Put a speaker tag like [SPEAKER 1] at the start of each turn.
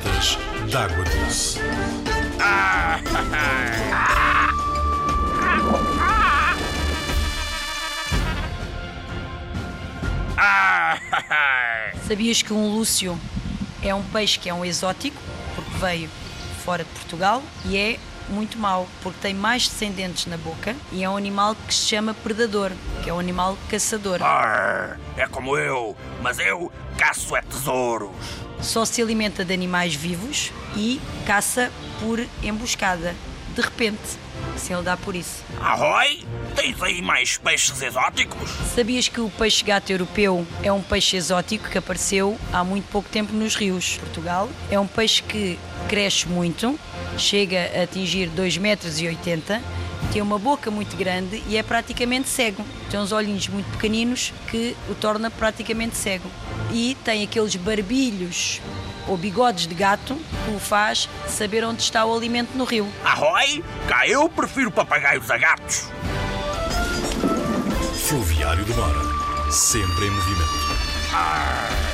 [SPEAKER 1] latas d'água doce.
[SPEAKER 2] Sabias que um lúcio é um peixe que é um exótico, porque veio fora de Portugal e é muito mau, porque tem mais descendentes na boca e é um animal que se chama predador, que é um animal caçador.
[SPEAKER 3] Arr, é como eu, mas eu caço é tesouros.
[SPEAKER 2] Só se alimenta de animais vivos e caça por emboscada. De repente, se ele dá por isso.
[SPEAKER 3] Arroi, tens aí mais peixes exóticos?
[SPEAKER 2] Sabias que o peixe gato europeu é um peixe exótico que apareceu há muito pouco tempo nos rios de Portugal? É um peixe que cresce muito, chega a atingir 2,80 metros, tem uma boca muito grande e é praticamente cego. Tem uns olhinhos muito pequeninos que o torna praticamente cego. E tem aqueles barbilhos ou bigodes de gato que o faz saber onde está o alimento no rio.
[SPEAKER 3] Arroi, cá eu prefiro papagaios a gatos.
[SPEAKER 1] Fluviário do Mar. Sempre em movimento.
[SPEAKER 3] Arr.